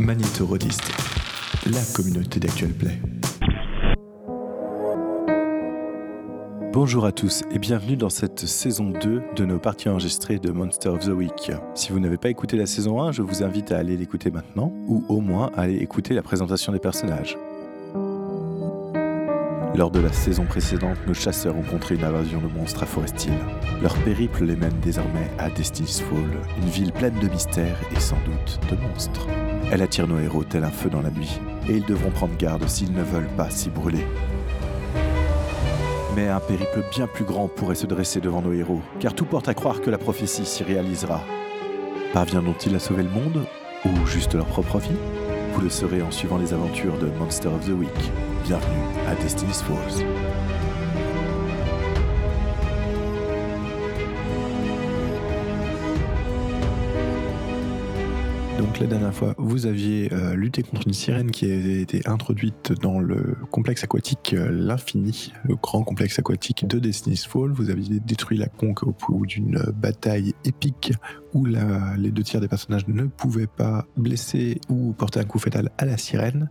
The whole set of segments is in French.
Magnétorodiste, la communauté d'Actual Play. Bonjour à tous et bienvenue dans cette saison 2 de nos parties enregistrées de Monster of the Week. Si vous n'avez pas écouté la saison 1, je vous invite à aller l'écouter maintenant ou au moins à aller écouter la présentation des personnages. Lors de la saison précédente, nos chasseurs ont contré une invasion de monstres à Forest Hill. Leur périple les mène désormais à Destiny's Fall, une ville pleine de mystères et sans doute de monstres. Elle attire nos héros tel un feu dans la nuit, et ils devront prendre garde s'ils ne veulent pas s'y brûler. Mais un périple bien plus grand pourrait se dresser devant nos héros, car tout porte à croire que la prophétie s'y réalisera. Parviendront-ils à sauver le monde, ou juste leur propre vie Vous le saurez en suivant les aventures de Monster of the Week. Bienvenue à Destiny's Falls. Donc la dernière fois, vous aviez euh, lutté contre une sirène qui avait été introduite dans le complexe aquatique euh, L'Infini, le grand complexe aquatique de Destiny's Fall. Vous aviez détruit la conque au bout d'une bataille épique où les deux tiers des personnages ne pouvaient pas blesser ou porter un coup fatal à la sirène.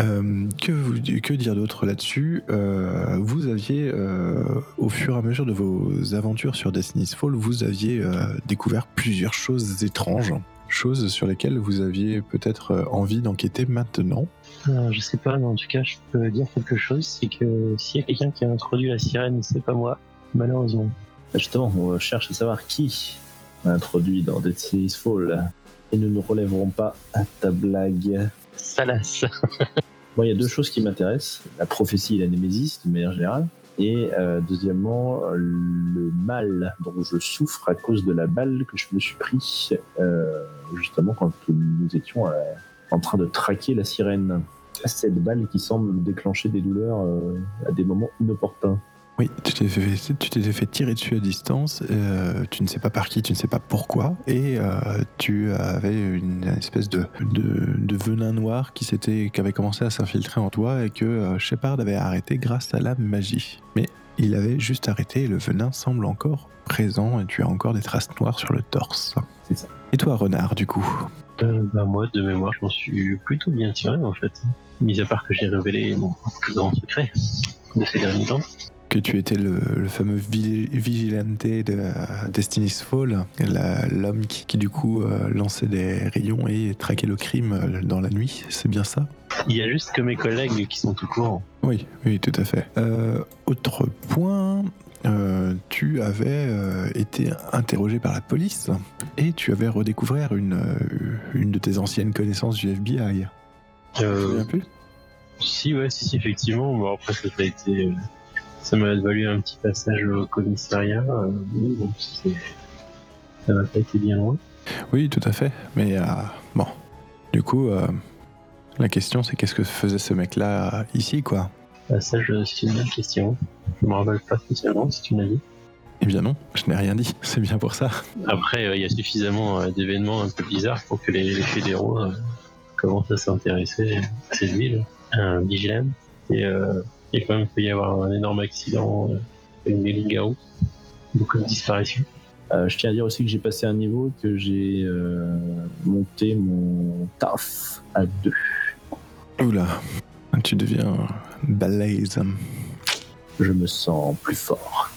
Euh, que, vous- dire d'autre là-dessus? Euh, Vous aviez, euh, au fur et à mesure de vos aventures sur Destiny's Fall, vous aviez euh, découvert plusieurs choses étranges, choses sur lesquelles vous aviez peut-être euh, envie d'enquêter maintenant. Euh, je sais pas, mais en tout cas, je peux dire quelque chose, c'est que s'il y a quelqu'un qui a introduit la sirène, c'est pas moi, malheureusement. Justement, on cherche à savoir qui a introduit dans Destiny's Fall. Et nous ne relèverons pas à ta blague. Salas. Moi, il y a deux choses qui m'intéressent. La prophétie et la némésis, de manière générale. Et euh, deuxièmement, le mal dont je souffre à cause de la balle que je me suis pris, euh, justement, quand nous étions euh, en train de traquer la sirène. Cette balle qui semble déclencher des douleurs à des moments inopportuns. Oui, tu t'es fait, tu t'es fait tirer dessus à distance, euh, tu ne sais pas par qui, tu ne sais pas pourquoi, et euh, tu avais une espèce de, de, de venin noir qui, s'était, qui avait commencé à s'infiltrer en toi et que euh, Shepard avait arrêté grâce à la magie. Mais il avait juste arrêté et le venin semble encore présent et tu as encore des traces noires sur le torse. C'est ça. Et toi, renard, du coup? Bah, moi, de mémoire, je m'en suis plutôt bien tiré, en fait. Mis à part que j'ai révélé mon plus grand secret de ces derniers temps. Que tu étais le, le fameux vi- vigilante de euh, Destiny's Fall, l'homme qui, qui, du coup euh, lançait des rayons et traquait le crime euh, dans la nuit, c'est bien ça? Il y a juste que mes collègues qui sont au courant. Oui, oui, tout à fait. Euh, autre point, euh, tu avais euh, été interrogé par la police et tu avais redécouvert une, euh, une de tes anciennes connaissances du FBI. Tu te souviens plus? si, ouais, si, si, effectivement. Bon, après, ça a été. Ça m'a valu un petit passage au commissariat. euh, ça m'a pas été bien loin. Oui, tout à fait. Mais euh, bon, du coup, euh, la question c'est qu'est-ce que faisait ce mec-là euh, ici, quoi? Bah, ça, c'est une bonne question. Je me rappelle pas spécialement si tu m'as dit. Eh bien non, je n'ai rien dit, c'est bien pour ça. Après, euh, il y a suffisamment euh, d'événements un peu bizarres pour que les, les fédéraux euh, commencent à s'intéresser à cette ville, un vigilante. Et il quand même peut y avoir un énorme accident, euh, une mélingarou, beaucoup de disparitions. Euh, je tiens à dire aussi que j'ai passé un niveau que j'ai euh, monté mon taf à deux. Oula, tu deviens balèze. Je me sens plus fort.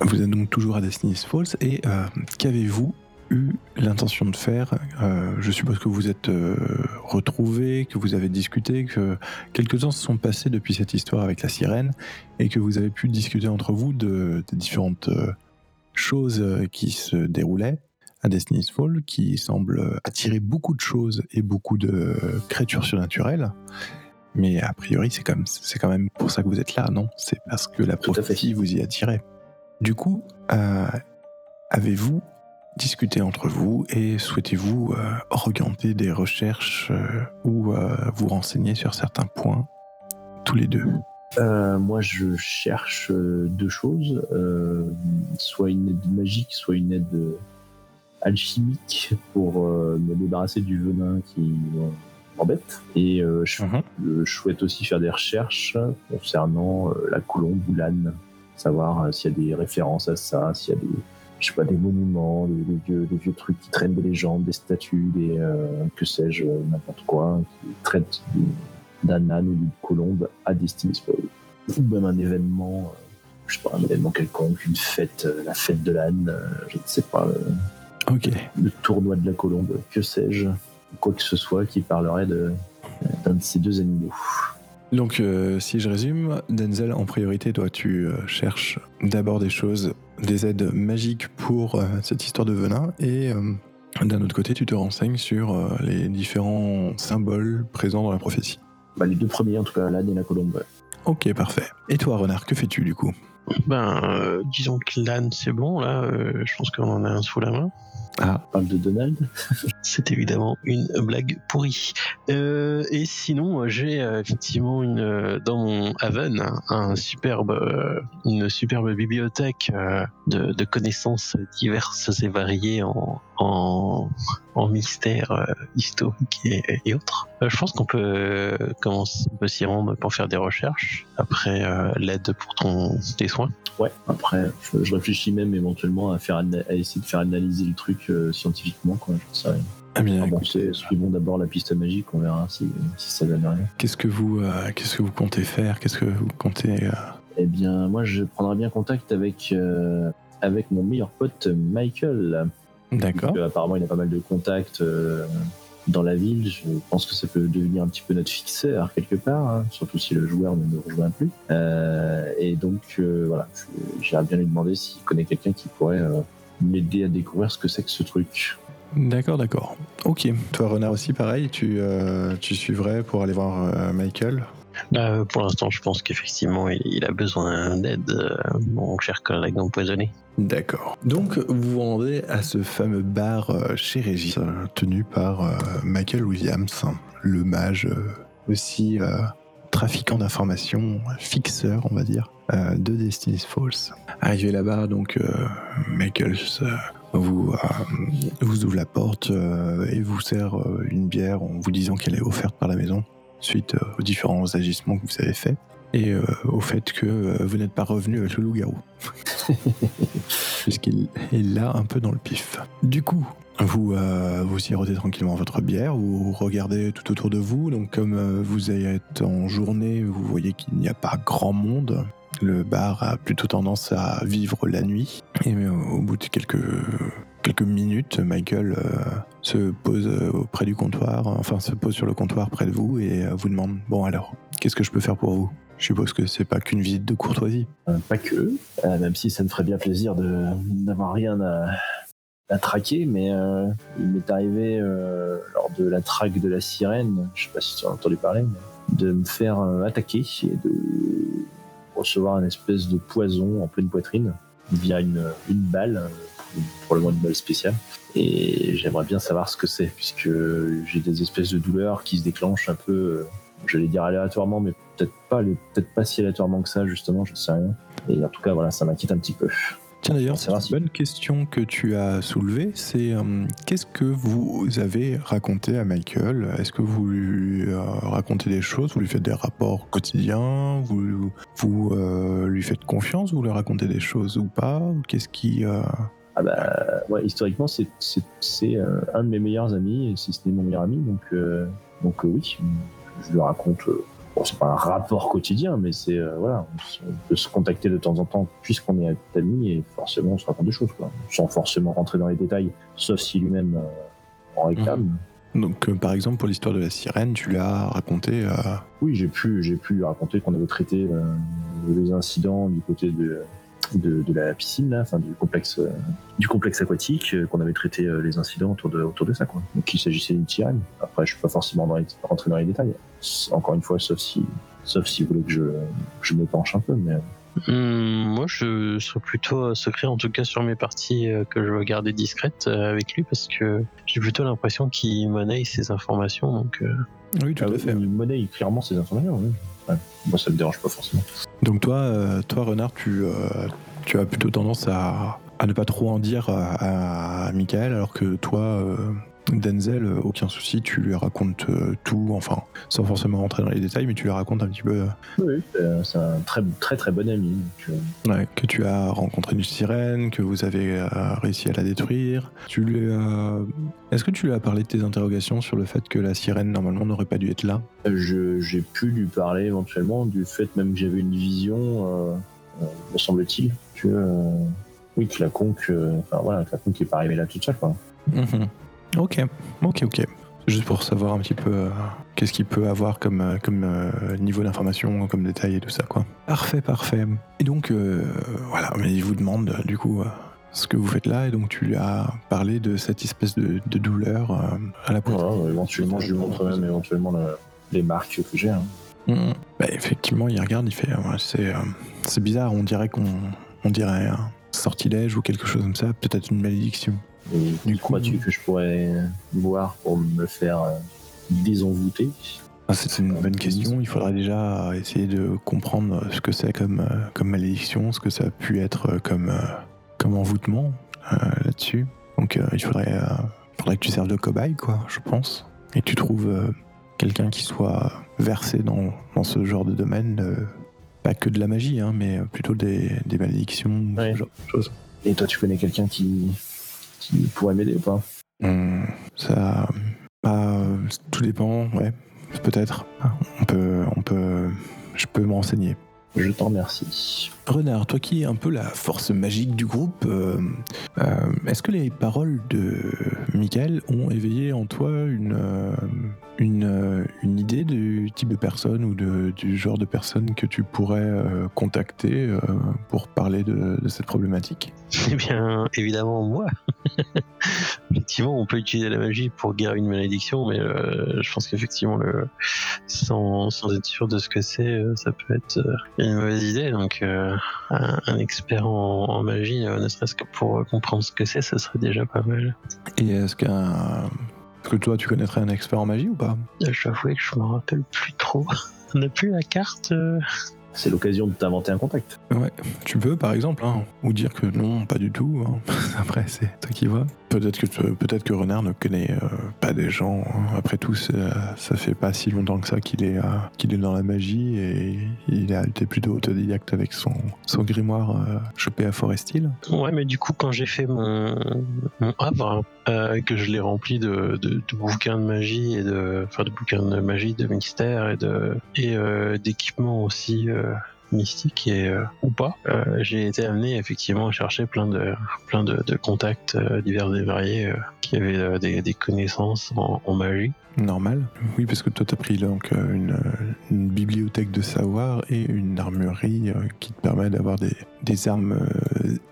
Vous êtes donc toujours à Destiny's Falls et euh, qu'avez-vous eu l'intention de faire Euh, Je suppose que vous êtes euh, retrouvés, que vous avez discuté, que quelques temps se sont passés depuis cette histoire avec la sirène et que vous avez pu discuter entre vous de, différentes euh, choses euh, qui se déroulaient à Destiny's Fall, qui semblent attirer beaucoup de choses et beaucoup de créatures surnaturelles. Mais a priori, c'est quand, même- c'est quand même pour ça que vous êtes là, non? C'est parce que la prophétie vous y attirait. Du coup, avez-vous discuté entre vous et souhaitez-vous euh, orienter des recherches euh, ou euh, vous renseigner sur certains points tous les deux? Moi, je cherche deux choses soit une aide magique, soit une aide alchimique pour me débarrasser du venin qui m'embête. Et je, Mhm. euh, je souhaite aussi faire des recherches concernant la colombe ou l'âne, savoir s'il y a des références à ça, s'il y a des je sais pas, des monuments, des, des vieux, des vieux trucs qui traînent des légendes, des statues, des, euh, que sais-je, n'importe quoi, qui traitent d'un âne ou d'une colombe à Destiny's Fall. Ou même un événement, euh, je sais pas, un événement quelconque, une fête, euh, la fête de l'âne, euh, je ne sais pas, le, Ok. le tournoi de la colombe, que sais-je, quoi que ce soit qui parlerait de, d'un de ces deux animaux. Donc, euh, si je résume, Denzel, en priorité, toi, tu euh, cherches d'abord des choses, des aides magiques pour euh, cette histoire de venin, et euh, d'un autre côté, tu te renseignes sur euh, les différents symboles présents dans la prophétie. Bah, les deux premiers, en tout cas, l'âne et la colombe. ouais. Ok, parfait. Et toi, Renard, que fais-tu du coup? Ben, euh, disons que l'âne, c'est bon, là. euh, je pense qu'on en a un sous la main. Ah, On parle de Donald. C'est évidemment une blague pourrie. Euh, et sinon, euh, j'ai euh, effectivement une dans mon Haven un, un superbe, une superbe bibliothèque de, de connaissances diverses et variées en en, en mystères euh, historiques et, et autres. Je pense qu'on peut commencer, on peut s'y rendre pour faire des recherches. Après euh, l'aide pour ton tes soins. Ouais, après, je, je réfléchis même éventuellement à, faire, ana- à essayer de faire analyser le truc euh, scientifiquement, quoi. Je sais rien. ah bien, Ah bon, suivons d'abord la piste magique, on verra si, si ça donne rien. qu'est-ce que vous, euh, qu'est-ce que vous comptez faire? Qu'est-ce que vous comptez euh, Eh bien, moi, je prendrai bien contact avec, euh, avec mon meilleur pote Michael. D'accord. Apparemment, il a pas mal de contacts dans la ville. Je pense que ça peut devenir un petit peu notre fixeur quelque part, hein, surtout si le joueur ne nous rejoint plus. Et donc, voilà, j'irais bien lui demander s'il connaît quelqu'un qui pourrait m'aider à découvrir ce que c'est que ce truc. D'accord, d'accord. Ok. Toi, Renard aussi, pareil, tu, euh, tu suivrais pour aller voir euh, Michael? Euh, pour l'instant, je pense qu'effectivement, il, il a besoin d'aide, euh, mon cher collègue empoisonné. D'accord. Donc, vous vous rendez à ce fameux bar euh, chez Régis, tenu par euh, Michael Williams, le mage euh, aussi euh, trafiquant d'informations, fixeur, on va dire, euh, de Destiny's Falls. Arrivé là-bas, donc, euh, Michael euh, vous, vous ouvre la porte et vous sert une bière en vous disant qu'elle est offerte par la maison, suite aux différents agissements que vous avez faits. Et euh, au fait que euh, vous n'êtes pas revenu avec le loup-garou puisqu'il est là un peu dans le pif. Du coup, vous, euh, vous sirotez tranquillement votre bière, vous regardez tout autour de vous, donc comme euh, vous êtes en journée, vous voyez qu'il n'y a pas grand monde. Le bar a plutôt tendance à vivre la nuit. Et euh, au bout de quelques, quelques minutes, Michael euh, se pose euh, auprès du comptoir, enfin se pose sur le comptoir près de vous et vous demande Bon alors, qu'est-ce que je peux faire pour vous? Je suppose que c'est pas qu'une visite de courtoisie. Pas que, même si ça me ferait bien plaisir de d'avoir rien à, à traquer, mais euh, il m'est arrivé euh, lors de la traque de la sirène, je sais pas si tu as entendu parler, de me faire euh, attaquer et de recevoir un espèce de poison en pleine poitrine via une, une balle, euh, probablement une balle spéciale. Et j'aimerais bien savoir ce que c'est, puisque j'ai des espèces de douleurs qui se déclenchent un peu, euh, j'allais dire aléatoirement, mais peut-être pas, peut-être pas si aléatoirement que ça, justement, je sais rien. Et en tout cas, voilà, ça m'inquiète un petit peu. Tiens d'ailleurs, c'est une bonne question que tu as soulevée, c'est euh, qu'est-ce que vous avez raconté à Michael? Est-ce que vous lui euh, racontez des choses, vous lui faites des rapports quotidiens, vous, vous euh, lui faites confiance, vous lui racontez des choses ou pas? Qu'est-ce qui... Ah bah, ouais, historiquement, c'est un de mes meilleurs amis, si ce n'est mon meilleur ami, donc, donc oui, je lui raconte. Bon, c'est pas un rapport quotidien, mais c'est euh, voilà, on, peut se contacter de temps en temps puisqu'on est amis et forcément on se raconte des choses, quoi, sans forcément rentrer dans les détails, sauf si lui-même euh, en réclame. Donc euh, par exemple pour l'histoire de la sirène, tu l'as raconté... Oui, j'ai pu, j'ai pu raconter qu'on avait traité les incidents du côté de, de, de la piscine, là, enfin du complexe, du complexe aquatique, qu'on avait traité les incidents autour de, autour de ça, quoi. Donc il s'agissait d'une sirène. Après, je suis pas forcément dans les, rentrer dans les détails. Encore une fois, sauf si, sauf si vous voulez que je, je me penche un peu, mais Hum, moi, je serais plutôt euh, secret, en tout cas sur mes parties euh, que je veux garder discrètes euh, avec lui, parce que j'ai plutôt l'impression qu'il monnaie ces informations. Donc, euh, Oui, tout Ah à oui, fait. il monnaie clairement ces informations. Oui. Ouais. Moi, ça me dérange pas forcément. Donc toi, euh, toi Renard, tu, euh, tu as plutôt tendance à, à ne pas trop en dire à, à Michael, alors que toi, euh, Denzel, euh, aucun souci, tu lui racontes euh, tout, enfin, sans forcément rentrer dans les détails, mais tu lui racontes un petit peu euh, Oui, c'est un très très très bon ami. donc, ouais, que tu as rencontré une sirène, que vous avez réussi à la détruire. Tu lui as... Est-ce que tu lui as parlé de tes interrogations sur le fait que la sirène, normalement, n'aurait pas dû être là? Je- J'ai pu lui parler éventuellement du fait même que j'avais une vision, euh, euh, me semble-t-il, que euh, oui que la conque, enfin voilà, que la conque n'est pas arrivée là toute seule quoi. Mhm. Ok, ok, ok. Juste pour savoir un petit peu euh, qu'est-ce qu'il peut avoir comme, euh, comme euh, niveau d'information, comme détail et tout ça, quoi. Parfait, parfait. Et donc, euh, voilà, mais il vous demande, du coup, euh, ce que vous faites là, et donc tu lui as parlé de cette espèce de, de douleur euh, à la poitrine. Voilà, éventuellement, je lui montre même éventuellement le- les marques que j'ai. hein. Mhm. Bah, effectivement, il regarde, il fait, ouais, euh, c'est bizarre, on dirait qu'on on dirait un sortilège ou quelque chose comme ça, peut-être une malédiction. Et Du coup- crois-tu que je pourrais voir pour me faire euh, désenvoûter? Ah, C'est une bonne question. Il faudrait déjà essayer de comprendre ce que c'est comme, euh, comme malédiction, ce que ça a pu être euh, comme, comme envoûtement euh, là-dessus. Donc euh, il faudrait, euh, faudrait que tu serves de cobaye, quoi, je pense. Et tu trouves euh, quelqu'un qui soit versé dans, dans ce genre de domaine. euh, pas que de la magie, hein, mais plutôt des, des malédictions, Ouais. ce genre de choses. Et toi, tu connais quelqu'un qui, qui pourrait m'aider ou pas Hum, ça, bah, tout dépend, ouais, peut-être. On peut, on peut, je peux me renseigner. Je t'en remercie. Renard, toi qui es un peu la force magique du groupe, euh, euh, est-ce que les paroles de Michael ont éveillé en toi une, euh, une, une idée du type de personne ou de, du genre de personne que tu pourrais euh, contacter euh, pour parler de, de cette problématique? Eh bien, évidemment, moi. Effectivement, on peut utiliser la magie pour guérir une malédiction, mais euh, je pense qu'effectivement, le... sans, sans être sûr de ce que c'est, euh, ça peut être euh, une mauvaise idée. Donc, euh, un, un expert en, en magie, ne serait-ce que pour comprendre ce que c'est, ce serait déjà pas mal. Et est-ce qu'un. Est-ce que toi, tu connaîtrais un expert en magie ou pas? Je t'avoue que je me rappelle plus trop. On n'a plus la carte. C'est l'occasion de t'inventer un contact. Tu peux, par exemple, hein, ou dire que non, pas du tout. hein. Après, c'est toi qui vois. Peut-être que peut-être que Renard ne connaît euh, pas des gens. hein. Après tout, ça, ça fait pas si longtemps que ça qu'il est euh, qu'il est dans la magie et il a été plutôt autodidacte avec son son grimoire euh, chopé à Forestil. Ouais, mais du coup, quand j'ai fait mon, mon havre, euh, que je l'ai rempli de, de, de bouquins de magie et de, enfin, de bouquins de magie, de mystères et de et euh, d'équipements aussi euh, mystiques et euh, ou pas, euh, j'ai été amené effectivement à chercher plein de plein de, de contacts euh, divers et variés qui avaient des, des connaissances en, en magie. Normal. Oui, parce que toi, t'as pris donc une, une bibliothèque de savoir et une armurerie qui te permet d'avoir des, des armes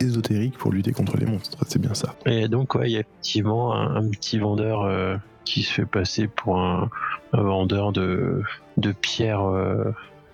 ésotériques pour lutter contre les monstres. C'est bien ça. Et donc, ouais, il y a effectivement un, un petit vendeur qui se fait passer pour un, un vendeur de, de pierres,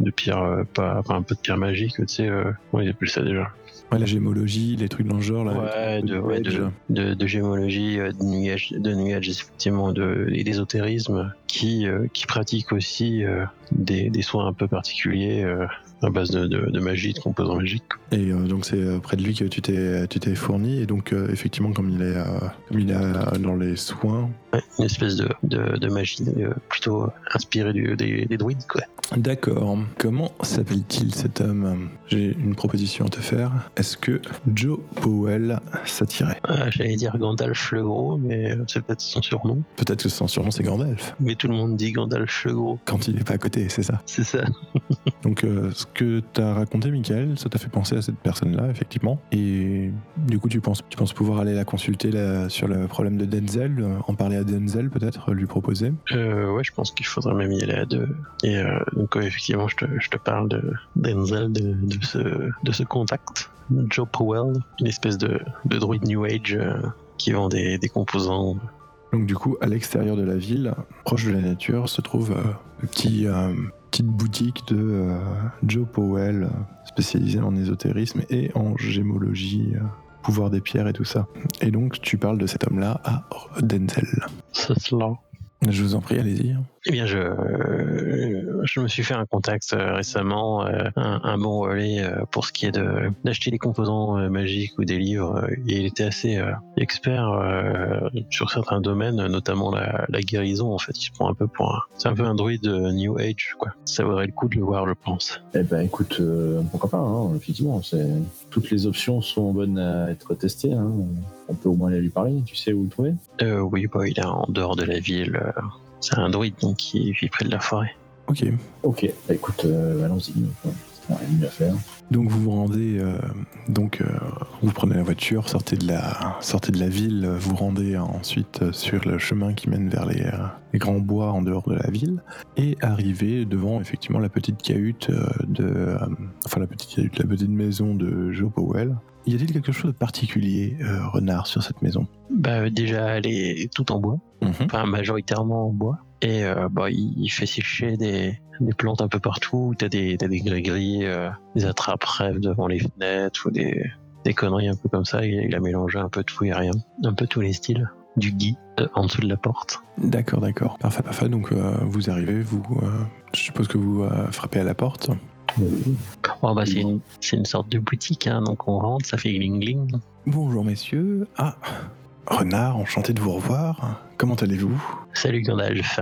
de pierres, euh, pas, enfin, un peu de pierres magiques, tu sais, euh, comment ils appellent ça déjà Ouais, la gémologie, les trucs dans le genre là. Ouais, de, le ouais, de, de, de gémologie, euh, de nuage, de nuage effectivement, de, et d'ésotérisme, qui, euh, qui pratiquent aussi euh, des, des soins un peu particuliers euh, à base de, de, de magie, de composants magiques. Et euh, donc c'est euh, près de lui que tu t'es tu t'es fourni et donc euh, effectivement comme il est euh, comme il est dans les soins. Ouais, une espèce de, magie plutôt inspirée du, des, des druides, quoi. D'accord. Comment s'appelle-t-il cet homme? J'ai une proposition à te faire. Est-ce que Joe Powell s'attirait? Ah, J'allais dire Gandalf le Gros, mais c'est peut-être son surnom. Peut-être que son surnom c'est Gandalf Mais tout le monde dit Gandalf le Gros, quand il est pas à côté, c'est ça. c'est ça. Donc ce que t'as raconté, Michael, ça t'a fait penser à cette personne-là, effectivement. Et du coup, tu penses, tu penses pouvoir aller la consulter là, sur le problème de Denzel, euh, en parler à Denzel peut-être, lui proposer. Euh, ouais, je pense qu'il faudrait même y aller à deux. Et euh, donc, ouais, effectivement, je te, je te parle de Denzel, de, de, ce, de ce contact. Joe Powell, une espèce de, de druide New Age euh, qui vend des, des composants. Donc du coup, à l'extérieur de la ville, proche de la nature, se trouve euh, une petit, euh, petite boutique de euh, Joe Powell, spécialisée en ésotérisme et en gémologie, euh, pouvoir des pierres et tout ça. Et donc tu parles de cet homme-là à Denzel. C'est cela. Je vous en prie, allez-y. Eh bien, je, je me suis fait un contact euh, récemment, euh, un, un bon relais euh, pour ce qui est de d'acheter des composants euh, magiques ou des livres. euh, Et il était assez euh, expert euh, sur certains domaines, notamment la, la guérison. En fait, il se prend un peu pour un, c'est un peu un druide euh, New Age, quoi. Ça vaudrait le coup de le voir, je pense. Eh ben écoute, euh, pourquoi pas, hein, effectivement. C'est... Toutes les options sont bonnes à être testées. hein. On peut au moins aller lui parler. Tu sais où le trouver? Euh, oui, bah, il est en dehors de la ville. C'est un druide, donc il vit près de la forêt. Ok. Ok, bah écoute, euh, allons-y. Enfin, rien de mieux à faire. Donc vous vous rendez, euh, donc euh, vous prenez la voiture, sortez de la, sortez de la ville, vous rendez ensuite sur le chemin qui mène vers les, euh, les grands bois en dehors de la ville et arrivez devant effectivement la petite cahute euh, de, euh, enfin la petite cahute, la petite maison de Joe Powell. Y a-t-il quelque chose de particulier, euh, renard, sur cette maison? Bah, déjà, elle est toute en bois. Mhm. enfin majoritairement en bois. Et euh, bah, il, il fait sécher des, des plantes un peu partout. T'as des, t'as des gris-gris, euh, des attrape-rêves devant les fenêtres ou des, des conneries un peu comme ça. Il, il a mélangé un peu tout et rien. Un peu tous les styles. Du gui euh, en dessous de la porte. D'accord, d'accord. Parfait, parfait. Donc euh, vous arrivez, vous, euh, je suppose que vous frappez à la porte. Oh, bah, c'est, une, c'est une sorte de boutique, hein, donc on rentre, ça fait gling-gling. Bonjour messieurs. Ah, renard, enchanté de vous revoir. Comment allez-vous? Salut Gandalf,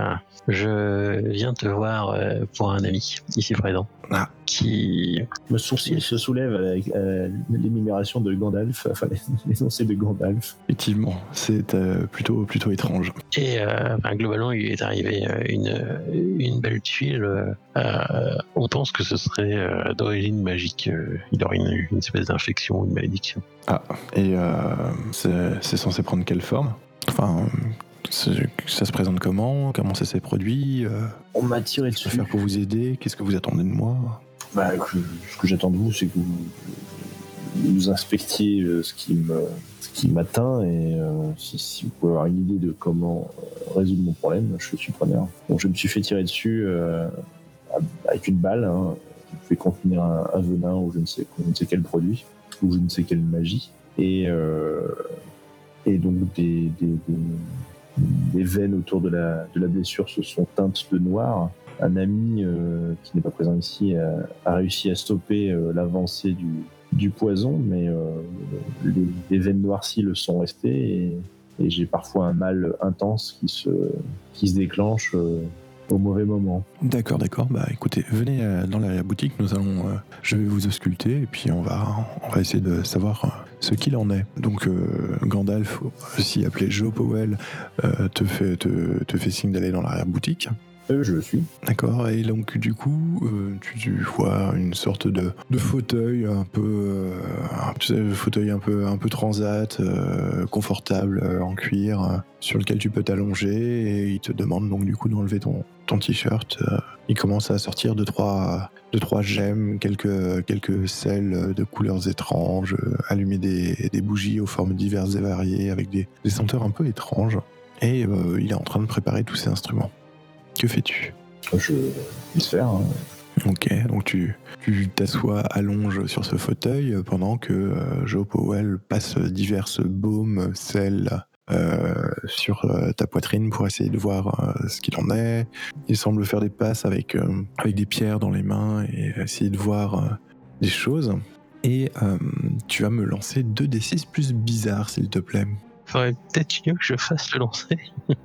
je viens te voir euh, pour un ami ici présent. Ah. Qui Le sourcil se soulève avec euh, l'énumération de Gandalf, enfin l'énoncé de Gandalf. Effectivement, c'est euh, plutôt, plutôt étrange. Et euh, ben, globalement, il est arrivé une, une belle tuile. euh, on pense que ce serait euh, d'origine magique. il aurait une, une espèce d'infection, une malédiction. Et euh, c'est censé prendre quelle forme? Enfin, ça se présente comment? Comment ça s'est produit Euh, On m'a tiré dessus. faire pour vous aider? Qu'est-ce que vous attendez de moi? Bah, ce que j'attends de vous, c'est que vous, vous inspectiez euh, ce qui me, ce qui m'atteint et euh, si, si vous pouvez avoir une idée de comment résoudre mon problème, je suis preneur. Donc, je me suis fait tirer dessus euh, avec une balle hein, qui pouvait contenir un, un venin ou je ne sais, je ne sais quel produit ou je ne sais quelle magie. Et euh, et donc des, des, des, des veines autour de la, de la blessure se sont teintes de noir. Un ami euh, qui n'est pas présent ici a, a réussi à stopper euh, l'avancée du, du poison, mais euh, les, les veines noircies le sont restées et, et j'ai parfois un mal intense qui se, qui se déclenche euh, au mauvais moment. D'accord, d'accord. Bah écoutez, venez euh, dans l'arrière-boutique, nous allons. euh, je vais vous ausculter et puis on va, on va essayer de savoir euh, ce qu'il en est. Donc Gandalf, aussi appelé Joe Powell, te, fait, te, te fait signe d'aller dans l'arrière-boutique. Euh, je le suis. D'accord, et donc du coup, euh, tu, vois une sorte de, de fauteuil un peu, euh, fauteuil un peu, un peu transat, confortable en cuir, sur lequel tu peux t'allonger, et il te demande donc du coup d'enlever ton, ton t-shirt. il commence à sortir deux trois, deux, trois gemmes, quelques, quelques sels de couleurs étranges, allumer des, des bougies aux formes diverses et variées, avec des, des senteurs un peu étranges. Et il est en train de préparer tous ces instruments. Que fais-tu Je laisse faire. hein. Ok, donc tu tu t'assois allonge sur ce fauteuil euh, pendant que euh, Joe Powell passe diverses baumes, sels euh, sur euh, ta poitrine pour essayer de voir euh, ce qu'il en est. Il semble faire des passes avec, euh, avec des pierres dans les mains et essayer de voir euh, des choses. Et euh, tu vas me lancer 2 d 6 plus bizarres, s'il te plaît. Faudrait peut-être mieux que je fasse le lancer.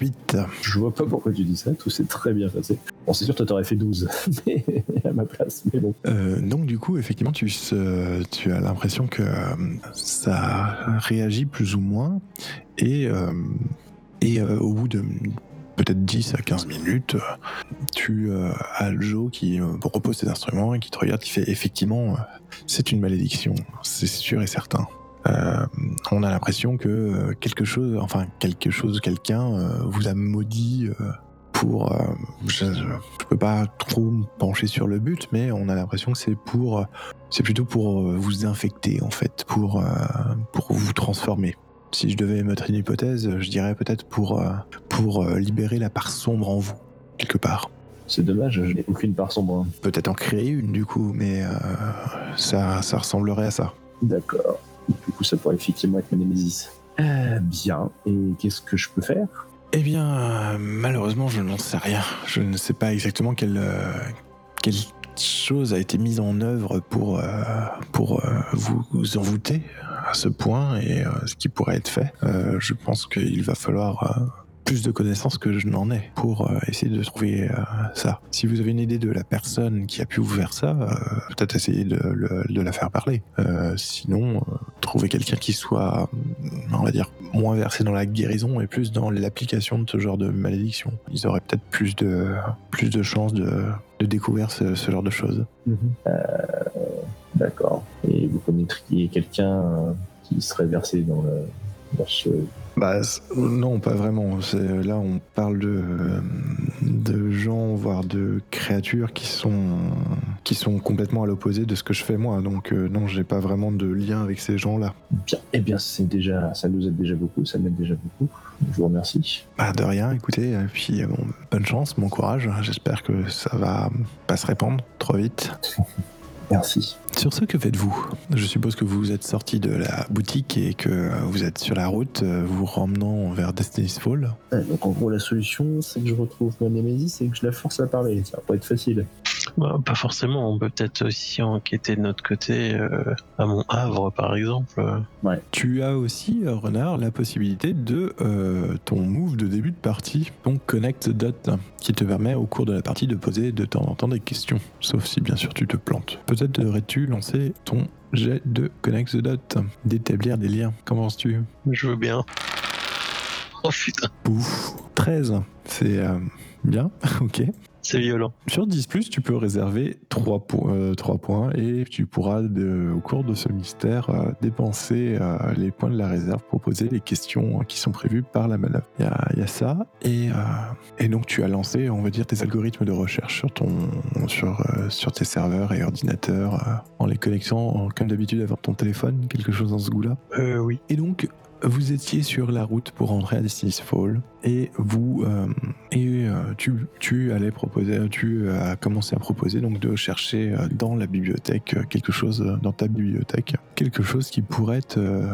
8. Je vois pas pourquoi tu dis ça, tout s'est très bien passé. Bon, c'est sûr, toi t'aurais fait 12 mais, à ma place, mais bon. Euh, donc du coup, effectivement, tu, as l'impression que euh, ça réagit plus ou moins, et, euh, et au bout de peut-être 10 à 15 minutes, tu as Joe qui repose ses instruments et qui te regarde, qui fait effectivement, c'est une malédiction, c'est sûr et certain. Euh, on a l'impression que euh, quelque chose, enfin quelque chose, quelqu'un euh, vous a maudit pour. je, je peux pas trop me pencher sur le but, mais on a l'impression que c'est pour, c'est plutôt pour vous infecter en fait, pour pour vous transformer. Si je devais mettre une hypothèse, je dirais peut-être pour pour libérer la part sombre en vous quelque part. C'est dommage, je n'ai aucune part sombre. hein. Peut-être en créer une du coup, mais euh, ça ça ressemblerait à ça. D'accord. Du coup, ça pourrait effectivement être ma némésis. Euh, bien. Et qu'est-ce que je peux faire? Eh bien, malheureusement, je n'en sais rien. Je ne sais pas exactement quelle, euh, quelle chose a été mise en œuvre pour, euh, pour euh, vous, vous envoûter à ce point et euh, ce qui pourrait être fait. Je pense qu'il va falloir plus de connaissances que je n'en ai pour euh, essayer de trouver euh, ça. Si vous avez une idée de la personne qui a pu vous faire ça, euh, peut-être essayer de, la faire parler. Sinon, trouver quelqu'un qui soit, on va dire, moins versé dans la guérison et plus dans l'application de ce genre de malédiction. Ils auraient peut-être plus de, plus de chances de, découvrir ce, genre de choses. Euh, D'accord. Et vous connaîtriez quelqu'un qui serait versé dans ce. Bah, non, pas vraiment. C'est- Là, on parle de, euh, de gens, voire de créatures qui sont, qui sont complètement à l'opposé de ce que je fais moi. Donc, euh, non, j'ai pas vraiment de lien avec ces gens-là. Bien. Eh bien, c'est déjà, ça nous aide déjà beaucoup, ça m'aide déjà beaucoup. Je vous remercie. Bah, de rien, écoutez. Et puis, euh, bon, bonne chance, bon courage. J'espère que ça va pas se répandre trop vite. Merci. Sur ce, que faites-vous? Je suppose que vous êtes sorti de la boutique et que vous êtes sur la route, euh, vous ramenant vers Destiny's Fall. Donc en gros, la solution, c'est que je retrouve ma Némésis et que je la force à parler. Ça va pas être facile. Bah, pas forcément, on peut peut-être aussi enquêter de notre côté euh, à mon Havre par exemple. Tu as aussi, euh, Renard, la possibilité de euh, ton move de début de partie, donc Connect the Dot, qui te permet au cours de la partie de poser de temps en temps des questions, sauf si bien sûr tu te plantes. Peut-être devrais-tu lancer ton jet de Connect the Dot, d'établir des liens. Qu'en penses-tu? Je veux bien. Oh putain, Pouf 13, c'est euh, bien, ok. C'est violent. Sur 10, tu peux réserver 3, points et tu pourras, de- au cours de ce mystère, euh, dépenser euh, les points de la réserve pour poser les questions qui sont prévues par la manœuvre. Il y a, il y a ça. Et, euh, et donc, tu as lancé, on va dire, tes algorithmes de recherche sur, ton, sur, euh, sur tes serveurs et ordinateurs euh, en les connectant, en- comme d'habitude, avec ton téléphone, quelque chose dans ce goût-là. Euh, oui. Et donc, vous étiez sur la route pour rentrer à Destiny's Fall et vous euh, et euh, tu, tu allais proposer, tu as commencé à proposer donc de chercher euh, dans la bibliothèque euh, quelque chose dans ta bibliothèque, quelque chose qui pourrait te,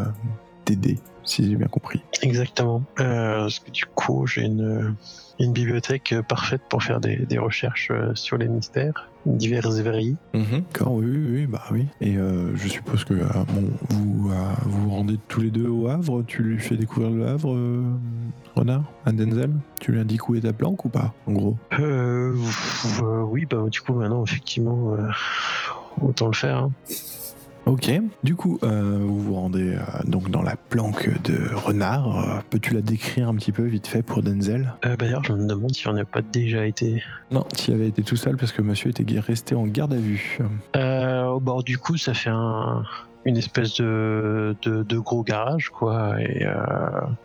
t'aider, si j'ai bien compris. Exactement. Euh, parce que du coup, j'ai une, une bibliothèque parfaite pour faire des, des recherches euh, sur les mystères divers et variés. D'accord, oui, oui, bah oui. Et euh, je suppose que euh, bon, vous euh, vous vous rendez tous les deux au Havre? Tu lui fais découvrir le Havre, euh, Renard, à Denzel? Tu lui indiques où est ta planque ou pas, en gros? Euh, euh, oui, bah du coup, maintenant, effectivement, euh, autant le faire. hein. Ok. Du coup, euh, vous vous rendez euh, donc dans la planque de renard. Euh, Peux-tu la décrire un petit peu vite fait pour Denzel? Euh, bah, D'ailleurs, je me demande si on n'a pas déjà été. Non, tu y avais été tout seul parce que monsieur était resté en garde à vue. Euh, au bord du coup, ça fait un, une espèce de, de, de gros garage, quoi, et euh,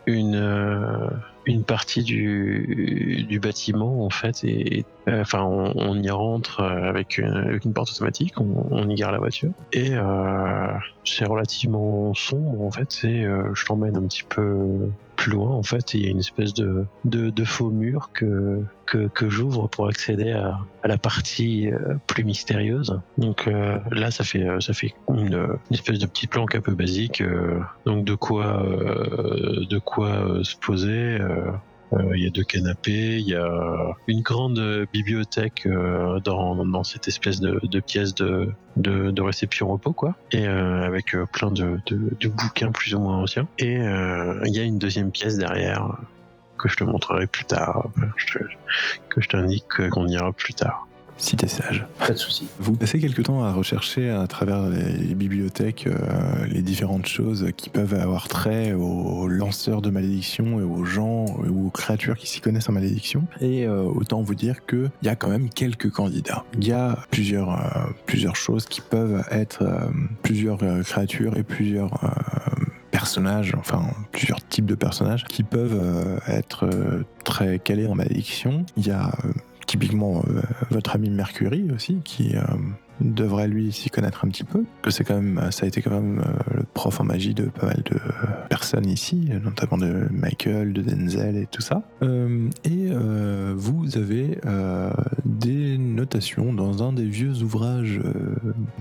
une, euh, une partie du, du bâtiment, en fait, et euh, enfin, on, y rentre euh, avec une, porte automatique, on, y gare la voiture, et euh, c'est relativement sombre, en fait, et euh, je t'emmène un petit peu plus loin, en fait, il y a une espèce de, de, faux mur que, que, j'ouvre pour accéder à, la partie plus mystérieuse. Donc là, ça fait ça fait une, espèce de petite planque un peu basique. donc de quoi de quoi se poser. Euh, euh, Il y a deux canapés, il y a une grande bibliothèque euh, dans, cette espèce de, pièce de, réception repos, quoi. Et avec plein de, bouquins plus ou moins anciens. Et il y a une deuxième pièce derrière que je te montrerai plus tard, que je t'indique qu'on ira plus tard. Si t'es sage. Pas de souci. Vous passez quelque temps à rechercher à travers les bibliothèques euh, les différentes choses qui peuvent avoir trait aux lanceurs de malédiction et aux gens ou aux créatures qui s'y connaissent en malédiction. Et euh, autant vous dire qu'il y a quand même quelques candidats. Il y a plusieurs, euh, plusieurs choses qui peuvent être euh, plusieurs euh, créatures et plusieurs euh, personnages, enfin plusieurs types de personnages qui peuvent euh, être euh, très calés en malédiction. Il y a euh, typiquement euh, votre ami Mercury aussi, qui euh, devrait lui s'y connaître un petit peu, que c'est quand même, ça a été quand même euh, le prof en magie de pas mal de personnes ici, notamment de Michael, de Denzel et tout ça. Et vous avez des notations dans un des vieux ouvrages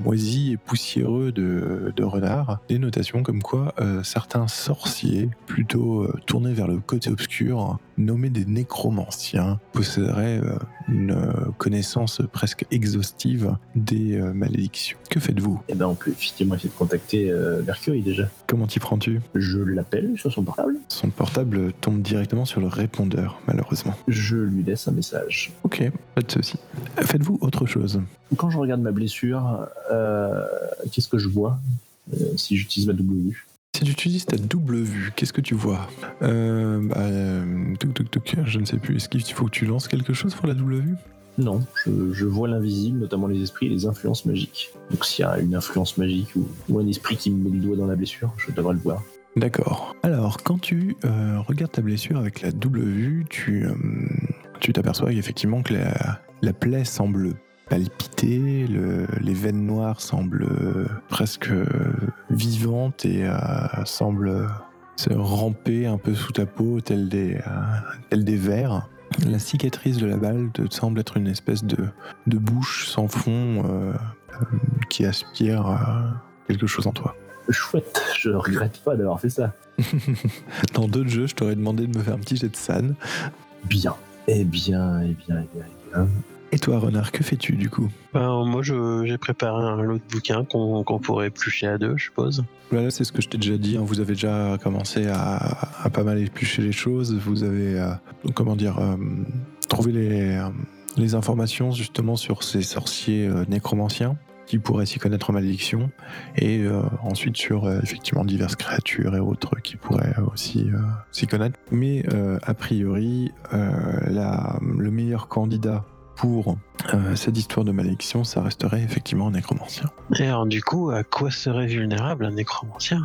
moisis et poussiéreux de, Renard, des notations comme quoi certains sorciers, plutôt tournés vers le côté obscur, nommés des nécromanciens, posséderaient euh, une euh, connaissance presque exhaustive des euh, malédictions. Que faites-vous? Eh ben, on peut effectivement essayer de contacter euh, Mercury déjà. Comment t'y prends-tu? Je l'appelle sur son portable. Son portable tombe directement sur le répondeur, malheureusement. Je lui laisse un message. Ok, pas de souci. Faites-vous autre chose? Quand je regarde ma blessure, euh, qu'est-ce que je vois euh, si j'utilise ma double vue Si tu utilises ta double vue, qu'est-ce que tu vois euh, bah, euh, tuc, tuc, tuc, Je ne sais plus. Est-ce qu'il faut que tu lances quelque chose pour la double vue? Non, je, je vois l'invisible, notamment les esprits et les influences magiques. Donc s'il y a une influence magique ou, ou un esprit qui me met le doigt dans la blessure, je devrais le voir. D'accord. Alors, quand tu euh, regardes ta blessure avec la double vue, tu euh, tu t'aperçois effectivement que la, la plaie semble palpiter, le- les veines noires semblent euh, presque euh, vivantes et euh, semblent se ramper un peu sous ta peau, telles des, euh, des vers. La cicatrice de la balle te semble être une espèce de, de bouche sans fond euh, qui aspire quelque chose en toi. Chouette, je regrette pas d'avoir fait ça. Dans d'autres jeux, je t'aurais demandé de me faire un petit jet de san. Bien. Eh bien, eh bien, eh bien, eh bien. Et toi, Renard, que fais-tu du coup? Ben, moi, j'ai préparé un lot de bouquins qu'on pourrait éplucher à deux, je suppose. Là, c'est ce que je t'ai déjà dit. hein. Vous avez déjà commencé à, à pas mal éplucher les choses. Vous avez, euh, comment dire, euh, trouvé les, euh, les informations justement sur ces sorciers euh, nécromanciens qui pourraient s'y connaître en malédiction. Et euh, ensuite sur euh, effectivement diverses créatures et autres qui pourraient aussi euh, s'y connaître. Mais a priori, la- le meilleur candidat pour euh, cette histoire de malédiction, ça resterait effectivement un nécromancien. Et alors, du coup, à quoi serait vulnérable un nécromancien?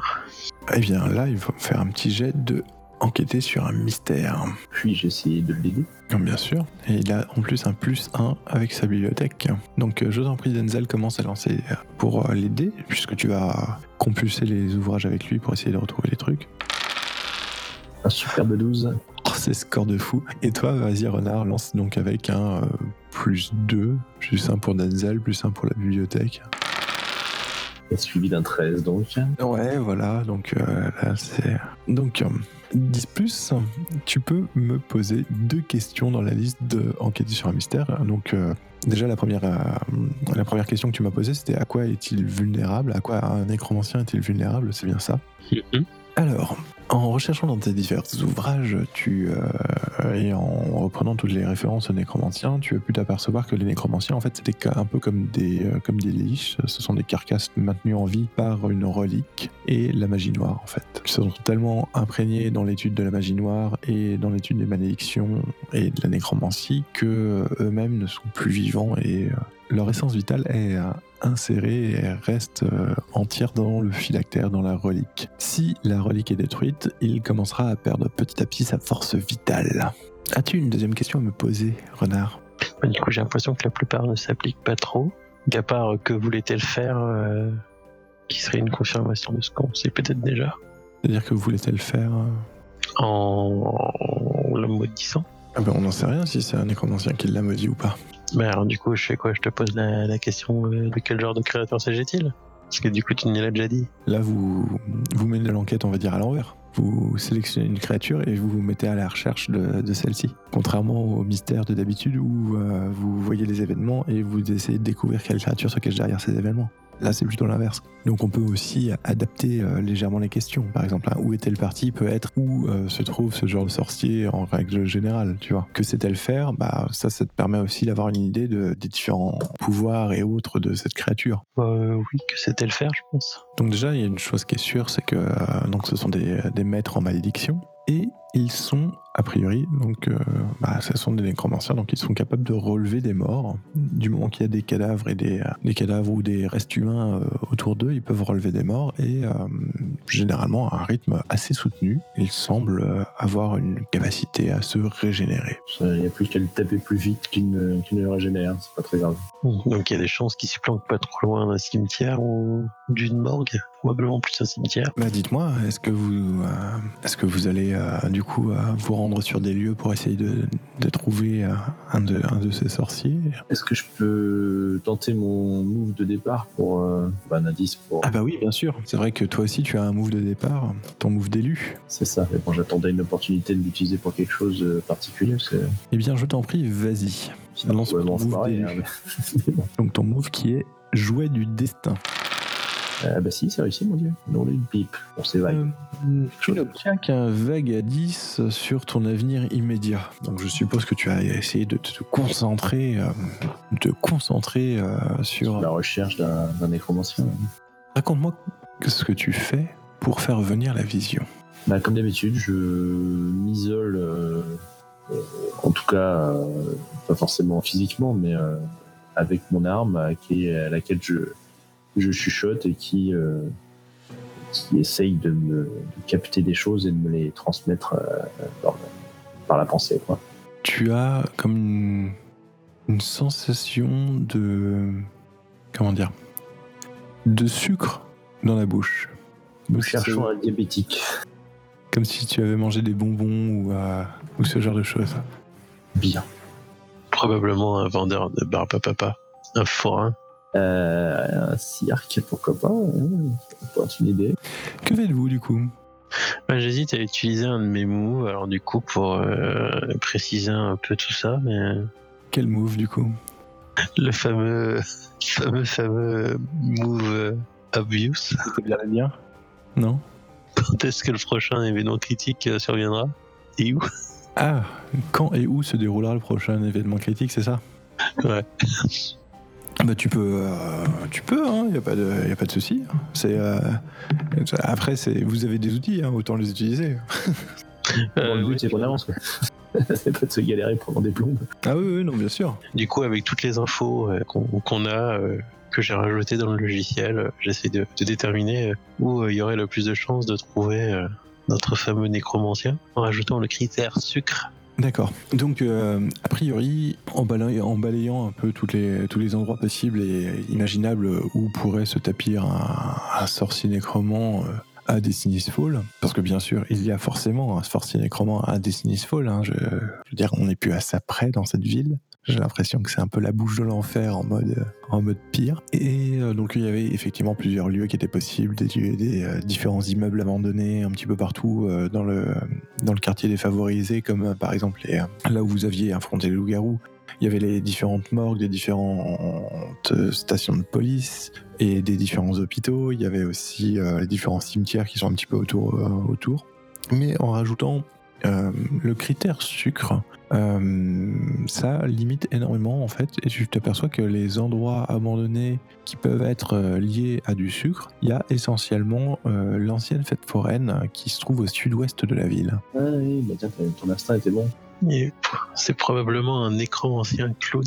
Eh bien là, il faut faire un petit jet de enquêter sur un mystère. Puis j'ai essayé de l'aider? Bien sûr. Et il a en plus un plus 1 avec sa bibliothèque. Donc euh, je t'en prie, Denzel commence à lancer euh, pour l'aider, puisque tu vas compulser les ouvrages avec lui pour essayer de retrouver les trucs. Un superbe 12. Oh, c'est score de fou. Et toi, vas-y, Renard, lance donc avec un euh, plus 2, plus 1 pour Denzel, plus 1 pour la bibliothèque. Et suivi d'un 13, donc. Ouais, voilà, donc euh, là c'est. Donc, euh, 10 plus, tu peux me poser deux questions dans la liste de enquêter sur un mystère. Donc, euh, déjà, la première, euh, la première question que tu m'as posée, c'était à quoi est-il vulnérable? À quoi un nécromancien est-il vulnérable? C'est bien ça Mhm. alors, en recherchant dans tes divers ouvrages, tu euh, et en reprenant toutes les références aux nécromanciens, tu as pu t'apercevoir que les nécromanciens, en fait, c'était un peu comme des euh, comme des liches. Ce sont des carcasses maintenues en vie par une relique et la magie noire, en fait. Ils sont tellement imprégnés dans l'étude de la magie noire et dans l'étude des malédictions et de la nécromancie que euh, eux-mêmes ne sont plus vivants et euh, leur essence vitale est euh, insérée et reste euh, entière dans le phylactère, dans la relique. Si la relique est détruite, il commencera à perdre petit à petit sa force vitale. As-tu une deuxième question à me poser, Renard? Bah, Du coup, j'ai l'impression que la plupart ne s'appliquent pas trop. Qu'à part que voulait-elle faire, euh, qui serait une confirmation de ce qu'on sait peut-être déjà, C'est-à-dire que voulait-elle faire euh, en, en le maudissant. ah ben, On n'en sait rien si c'est un nécromancien qui l'a maudit ou pas. Bah alors du coup, je fais quoi? Je te pose la, question euh, de quel genre de créateur s'agit-il? Parce que du coup, tu nous l'as déjà dit. Là, vous, vous menez l'enquête, on va dire, à l'envers. Vous sélectionnez une créature et vous vous mettez à la recherche de, de celle-ci. Contrairement au mystère de d'habitude où euh, vous voyez les événements et vous essayez de découvrir quelle créature se cache derrière ces événements. Là, c'est plutôt l'inverse. Donc, on peut aussi adapter euh, légèrement les questions. Par exemple, hein, où est-elle partie peut être où euh, se trouve ce genre de sorcier en règle générale, tu vois. Que sait-elle faire? Bah, ça, ça te permet aussi d'avoir une idée de, des différents pouvoirs et autres de cette créature. Euh, oui, que sait-elle faire, je pense. Donc déjà, il y a une chose qui est sûre, c'est que donc ce sont des, des maîtres en malédiction et ils sont a priori. Donc, euh, bah, ce sont des nécromanciens, donc ils sont capables de relever des morts. Du moment qu'il y a des cadavres et des, des cadavres ou des restes humains euh, autour d'eux, ils peuvent relever des morts et euh, généralement à un rythme assez soutenu. Ils semblent euh, avoir une capacité à se régénérer. Il y a plus qu'à le taper plus vite qu'il ne, qu'il ne le régénère, c'est pas très grave. Donc il y a des chances qu'ils se planquent pas trop loin d'un cimetière ou d'une morgue, probablement plus un cimetière. Bah, dites-moi, est-ce que vous, euh, est-ce que vous allez euh, du coup euh, vous rendre sur des lieux pour essayer de, de trouver euh, un, de, un de ces sorciers? Est-ce que je peux tenter mon move de départ pour euh, bah, un indice pour. Ah bah oui, bien sûr. C'est vrai que toi aussi tu as un move de départ, ton move d'élu. C'est ça. Mais bon, j'attendais une opportunité de l'utiliser pour quelque chose de particulier. Parce que Eh bien, je t'en prie, vas-y. Lance Ouais, bon, ton c'est move pareil, hein, mais- bon. Donc ton move qui est jouet du destin. Euh, bah si, c'est réussi, mon dieu. Non, une pipe. Bon, c'est vague. Euh, tu n'obtiens qu'un vague à 10 sur ton avenir immédiat. Donc je suppose que tu as essayé de te concentrer, euh, de te concentrer euh, sur... La recherche d'un nécromancien. Raconte-moi ce que tu fais pour faire venir la vision. Bah, comme d'habitude, je m'isole, euh, euh, en tout cas, euh, pas forcément physiquement, mais euh, avec mon arme à laquelle je, je chuchote et qui, euh, qui essaye de me de capter des choses et de me les transmettre euh, par, par la pensée. Quoi. Tu as comme une, une sensation de... Comment dire De sucre dans la bouche. Nous cherchons un diabétique. Comme si tu avais mangé des bonbons ou, euh, ou ce genre de choses. Bien. Probablement un vendeur de barbe à papa, un forain. Euh, un cirque, pourquoi pas hein, être une idée. Que faites-vous du coup? Bah, J'hésite à utiliser un de mes moves, alors du coup pour euh, préciser un peu tout ça, mais Quel move du coup? le fameux, fameux, fameux move euh, obvious. C'était bien le mien. Non? Quand est-ce que le prochain événement critique euh, surviendra? Et où? Ah, quand et où se déroulera le prochain événement critique, c'est ça? Ouais. Bah tu peux, euh, tu peux, il hein, y a pas de, y a pas de souci. C'est euh, après, c'est, vous avez des outils, hein, autant les utiliser. Bon, Euh, le but, ouais, c'est qu'on avance. quoi. c'est pas de se galérer pendant des plombes. Ah oui, oui, non, bien sûr. Du coup, avec toutes les infos euh, qu'on a, euh, que j'ai rajoutées dans le logiciel, euh, j'essaie de, de déterminer euh, où euh, il y aurait le plus de chances de trouver euh, notre fameux nécromancien, en rajoutant le critère sucre. D'accord. Donc, euh, a priori, en balayant, un peu tous les endroits possibles et imaginables où pourrait se tapir un, sorcier nécromant euh, à Destiny's Fall, parce que bien sûr, il y a forcément un sorcier nécromant à Destiny's Fall. hein, je, je veux dire, on n'est plus à ça près dans cette ville. J'ai l'impression que c'est un peu la bouche de l'enfer en mode, euh, en mode pire. Et euh, donc il y avait effectivement plusieurs lieux qui étaient possibles, des, euh, différents immeubles abandonnés un petit peu partout dans, le, dans le quartier défavorisé, comme par exemple les, là où vous aviez affronté les loups-garous. Il y avait les différentes morgues, des différentes stations de police et des différents hôpitaux. Il y avait aussi les différents cimetières qui sont un petit peu autour. Mais en rajoutant euh, le critère sucre, euh, ça limite énormément en fait, et tu t'aperçois que les endroits abandonnés qui peuvent être euh, liés à du sucre, il y a essentiellement euh, l'ancienne fête foraine qui se trouve au sud-ouest de la ville. Ah oui, bah tiens, ton instinct était bon. C'est probablement un écran ancien clown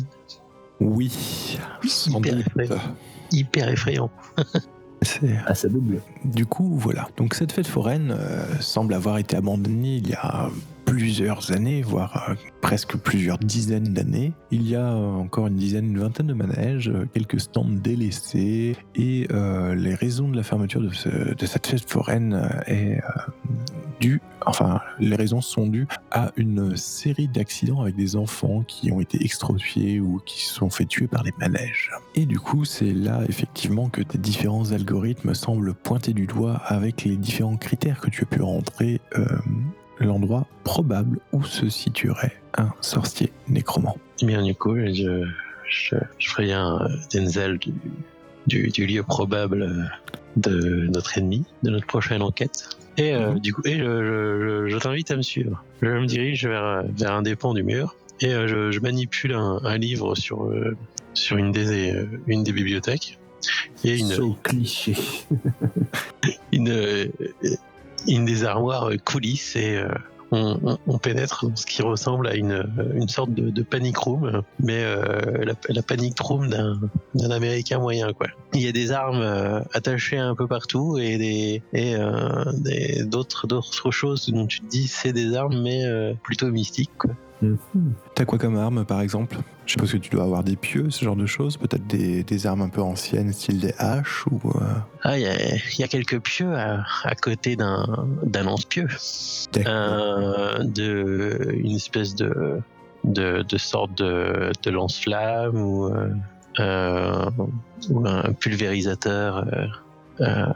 Oui, sans Hyper doute. effrayant. hyper effrayant. C'est- Ah, ça double. Du coup, voilà. Donc cette fête foraine euh, semble avoir été abandonnée il y a plusieurs années, voire euh, presque plusieurs dizaines d'années. Il y a euh, encore une dizaine, une vingtaine de manèges, euh, quelques stands délaissés, et les raisons de la fermeture de, ce- de cette fête foraine est due, enfin, les raisons sont dues à une série d'accidents avec des enfants qui ont été extropiés ou qui se sont fait tuer par les manèges. Et du coup, c'est là effectivement que tes différents algorithmes semblent pointer du doigt avec les différents critères que tu as pu rentrer l'endroit probable où se situerait un sorcier nécromant. Eh Bien du coup, je, je, je préviens euh, Denzel du, du, du lieu probable euh, de notre ennemi, de notre prochaine enquête. Et euh, Mhm. du coup, et je, je, t'invite à me suivre. Je me dirige vers, vers un des pans du mur et euh, je, je manipule un, un livre sur, euh, sur une, des, une des bibliothèques. Et une, So cliché. une, une des armoires euh, coulisses et euh, on, on- on pénètre dans ce qui ressemble à une, une sorte de, de panic room, mais euh, la, la panic room d'un américain moyen quoi. Il y a des armes euh, attachées un peu partout et des et euh, d'autres d'autres choses dont tu te dis c'est des armes mais euh, plutôt mystiques quoi. T'as quoi comme arme par exemple? Je suppose que tu dois avoir des pieux, ce genre de choses, peut-être des, des armes un peu anciennes, style des haches ou. euh, Ah, il y a, il y a quelques pieux à, à côté d'un d'un lance-pieu. d'accord. un- de une espèce de de, de sorte de, de lance-flamme ou, euh, euh, ou un pulvérisateur euh, euh,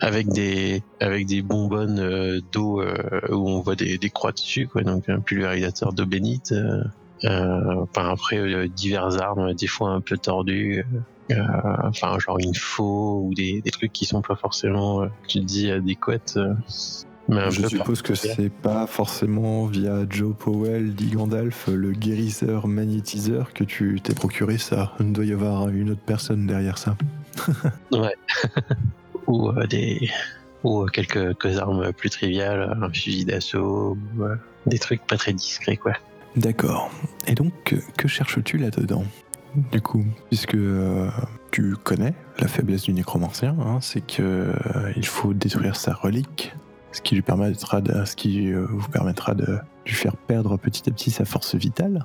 avec des avec des bonbonnes euh, d'eau euh, où on voit des, des croix dessus quoi donc un pulvérisateur d'eau bénite euh, enfin après diverses armes des fois un peu tordues enfin genre une faux ou des, des trucs qui sont pas forcément tu dis adéquates mais un Je suppose que c'est pas forcément via Joe Powell, dit Gandalf, le guérisseur magnétiseur, que tu t'es procuré ça. Il doit y avoir une autre personne derrière ça. ou euh, des ou euh, quelques, armes plus triviales, un fusil d'assaut, euh, des trucs pas très discrets quoi. D'accord. Et donc, que, cherches-tu là-dedans? Du coup, puisque tu connais la faiblesse du nécromancien, hein, c'est que il faut détruire sa relique, ce qui lui permettra de, ce qui vous permettra de lui faire perdre petit à petit sa force vitale.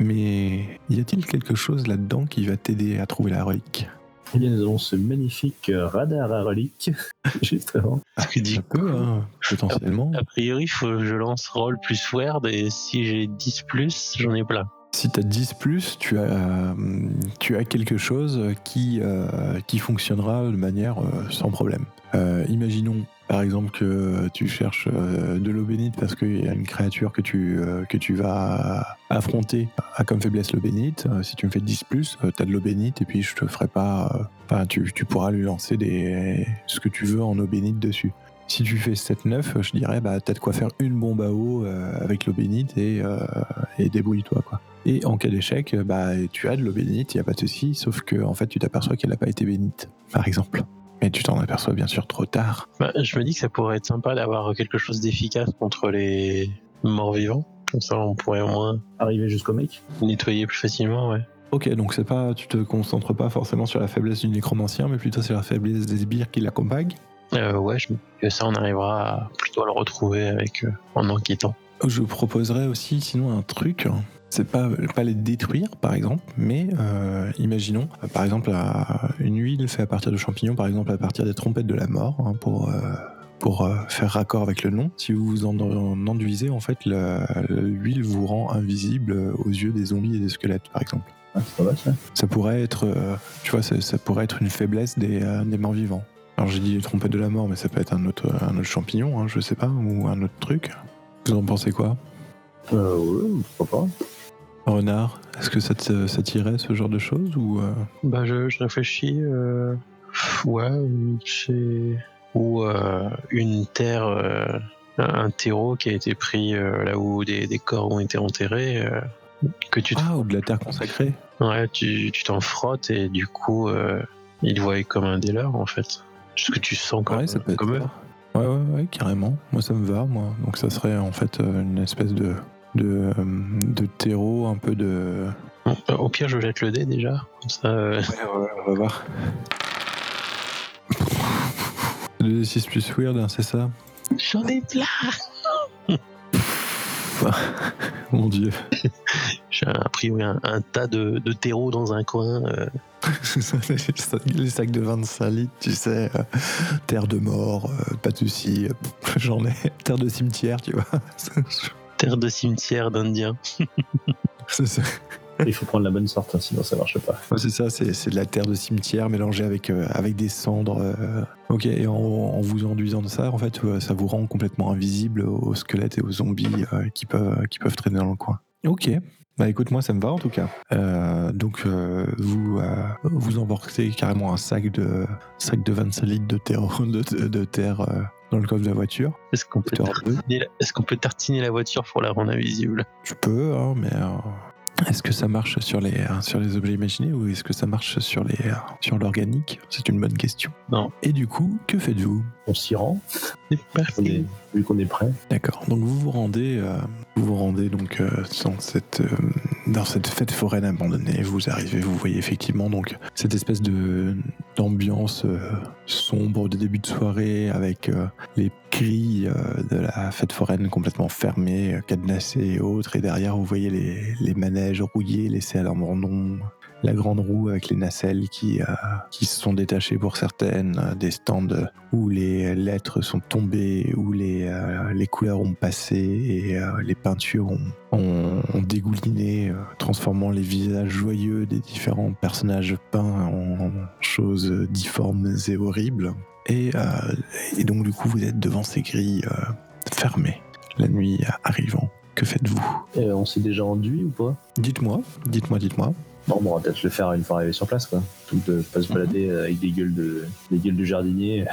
Mais y a-t-il quelque chose là-dedans qui va t'aider à trouver la relique? Eh bien, nous avons ce magnifique euh, radar à relique, justement. Du Ça peut, hein, potentiellement. A priori, faut que je lance roll plus word et si j'ai 10 plus, j'en ai plein. Si tu as 10 plus, tu as, euh, tu as quelque chose qui, euh, qui fonctionnera de manière euh, sans problème. Imaginons par exemple que tu cherches de l'eau bénite parce qu'il y a une créature que tu, que tu vas affronter a comme faiblesse l'eau bénite. Si tu me fais 10 plus, tu as de l'eau bénite et puis je te ferai pas. Enfin, tu, tu pourras lui lancer des, ce que tu veux en eau bénite dessus. Si tu fais 7-9, je dirais, bah, t'as de quoi faire une bombe à eau avec l'eau bénite et, et débrouille-toi, quoi. Et en cas d'échec, euh, bah, tu as de l'eau bénite, il n'y a pas de souci, sauf que en fait, tu t'aperçois qu'elle n'a pas été bénite, par exemple. Mais tu t'en aperçois bien sûr trop tard. Bah, je me dis que ça pourrait être sympa d'avoir quelque chose d'efficace contre les morts vivants. Comme ça, on pourrait au moins Arrivé jusqu'au mec. nettoyer plus facilement, ouais. Ok, donc c'est pas, tu te concentres pas forcément sur la faiblesse du nécromancien, mais plutôt sur la faiblesse des sbires qui l'accompagnent. Euh, ouais, je me dis que ça, on arrivera à- plutôt à le retrouver avec euh, en enquêtant. Je proposerais aussi sinon un truc. C'est pas, pas les détruire par exemple, mais euh, imaginons par exemple une huile faite à partir de champignons, par exemple à partir des trompettes de la mort, hein, pour, euh, pour euh, faire raccord avec le nom. Si vous vous en, en enduisez, en fait, l'huile vous rend invisible aux yeux des zombies et des squelettes par exemple. Ah, c'est pas mal ça. Ça pourrait être, tu vois, ça, ça pourrait être une faiblesse des, des morts vivants. Alors j'ai dit les trompettes de la mort, mais ça peut être un autre, un autre champignon, hein, je sais pas, ou un autre truc. Vous en pensez quoi? Euh, ouais, pourquoi pas. Renard, est-ce que ça t'irait ce genre de choses ou euh, Bah, je, je réfléchis. Euh... Ouais, c'est. Ou euh, une terre, un terreau qui a été pris là où des, des corps ont été enterrés, que tu te- Ah, ou de la terre consacrée ouais, tu tu t'en frottes et du coup, ils voient comme un des leurs en fait. Ce que tu sens comme, Ouais, ça peut être comme eux. Ouais, ouais, ouais, carrément. Moi, ça me va, moi. Donc, ça serait en fait une espèce de, de, euh, de terreau, un peu de. Euh, au pire, je jette le dé déjà. Comme ça, euh, Ouais, ouais, on va voir. 2d6 plus weird, hein, c'est ça J'en ai plein Mon dieu. J'ai a priori un, un tas de, de terreau dans un coin. euh, les sacs de 25 litres, tu sais, euh, terre de mort, euh, pas de soucis, j'en ai. Terre de cimetière, tu vois. terre de cimetière d'Indiens. c'est ça, Il faut prendre la bonne sorte, hein, sinon ça marche pas. Ouais, c'est ça, c'est c'est de la terre de cimetière mélangée avec, euh, avec des cendres. euh. Ok, et en, en vous enduisant de ça, en fait, euh, ça vous rend complètement invisible aux squelettes et aux zombies euh, qui, peuvent, qui peuvent traîner dans le coin. Ok. Bah écoute, moi ça me va en tout cas. Euh, donc euh, vous euh, vous emportez carrément un sac de sac de 25 litres de terre, de, de- de terre euh, dans le coffre de la voiture. Est-ce qu'on peut, tartiner la- est-ce qu'on peut tartiner la voiture pour la rendre invisible? Tu peux, hein, mais euh, Est-ce que ça marche sur les, euh, sur les objets imaginés ou est-ce que ça marche sur les, euh, sur l'organique? C'est une bonne question. Non. Et du coup, que faites-vous? On s'y rend, C'est on est- vu qu'on est prêt. D'accord. Donc vous vous rendez, euh, vous vous rendez donc euh, dans cette euh, dans cette fête foraine abandonnée. Vous arrivez, vous voyez effectivement donc cette espèce de d'ambiance euh, sombre de début de soirée avec euh, les grilles euh, de la fête foraine complètement fermées, euh, cadenassées et autres. Et derrière, vous voyez les, manèges rouillés laissés à l'abandon. La grande roue avec les nacelles qui, euh, qui se sont détachées pour certaines, des stands où les lettres sont tombées, où les, les couleurs ont passé et les peintures ont, dégouliné, transformant les visages joyeux des différents personnages peints en choses difformes et horribles. Et, euh, et donc du coup, vous êtes devant ces grilles euh, fermées, la nuit arrivant. Que faites-vous? Euh, on s'est déjà enduit ou pas? Dites-moi, dites-moi, dites-moi. Bon, bon, on va peut-être le faire une fois arrivé sur place, quoi. Tout de pas se balader avec des gueules de, des gueules de jardinier